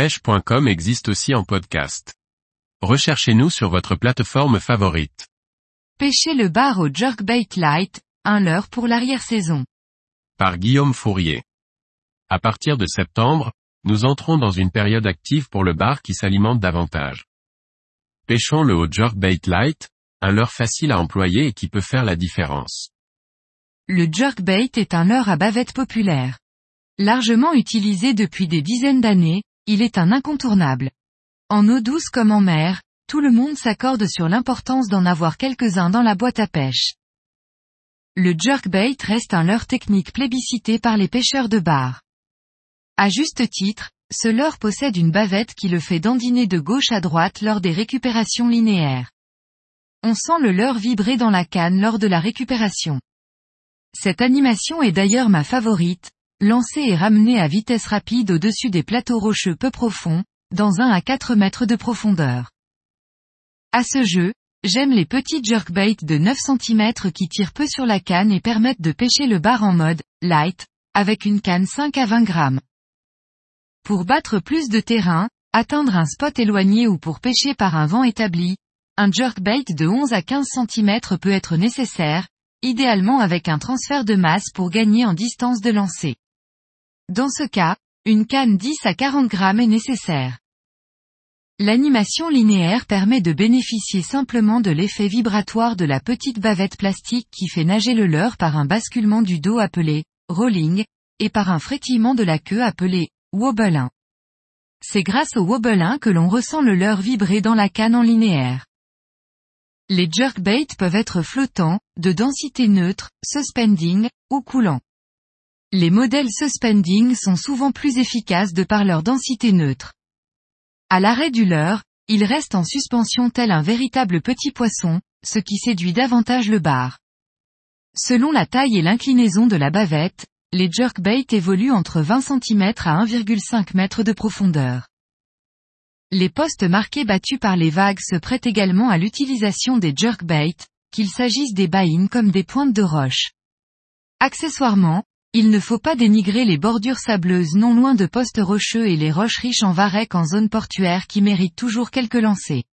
pêche.com existe aussi en podcast. Recherchez-nous sur votre plateforme favorite. Pêchez le bar au jerkbait light, un leurre pour l'arrière-saison. Par Guillaume Fourier. À partir de septembre, nous entrons dans une période active pour le bar qui s'alimente davantage. Pêchons le au jerkbait light, un leurre facile à employer et qui peut faire la différence. Le jerkbait est un leurre à bavette populaire. Largement utilisé depuis des dizaines d'années, il est un incontournable. En eau douce comme en mer, tout le monde s'accorde sur l'importance d'en avoir quelques-uns dans la boîte à pêche. Le jerkbait reste un leurre technique plébiscité par les pêcheurs de bar. À juste titre, ce leurre possède une bavette qui le fait dandiner de gauche à droite lors des récupérations linéaires. On sent le leurre vibrer dans la canne lors de la récupération. Cette animation est d'ailleurs ma favorite, lancer et ramener à vitesse rapide au-dessus des plateaux rocheux peu profonds, dans 1 à 4 mètres de profondeur. À ce jeu, j'aime les petits jerkbaits de 9 cm qui tirent peu sur la canne et permettent de pêcher le bar en mode light, avec une canne 5 à 20 grammes. Pour battre plus de terrain, atteindre un spot éloigné ou pour pêcher par un vent établi, un jerkbait de 11 à 15 cm peut être nécessaire, idéalement avec un transfert de masse pour gagner en distance de lancer. Dans ce cas, une canne 10 à 40 grammes est nécessaire. L'animation linéaire permet de bénéficier simplement de l'effet vibratoire de la petite bavette plastique qui fait nager le leurre par un basculement du dos appelé rolling, et par un frétillement de la queue appelé wobbelin. C'est grâce au wobbelin que l'on ressent le leurre vibrer dans la canne en linéaire. Les jerkbaits peuvent être flottants, de densité neutre, suspending, ou coulants. Les modèles suspending sont souvent plus efficaces de par leur densité neutre. À l'arrêt du leurre, il reste en suspension tel un véritable petit poisson, ce qui séduit davantage le bar. Selon la taille et l'inclinaison de la bavette, les jerkbaits évoluent entre 20 cm à 1,5 m de profondeur. Les postes marqués battus par les vagues se prêtent également à l'utilisation des jerkbaits, qu'il s'agisse des baïnes comme des pointes de roche. Accessoirement, il ne faut pas dénigrer les bordures sableuses non loin de postes rocheux et les roches riches en varech en zone portuaire qui méritent toujours quelques lancers.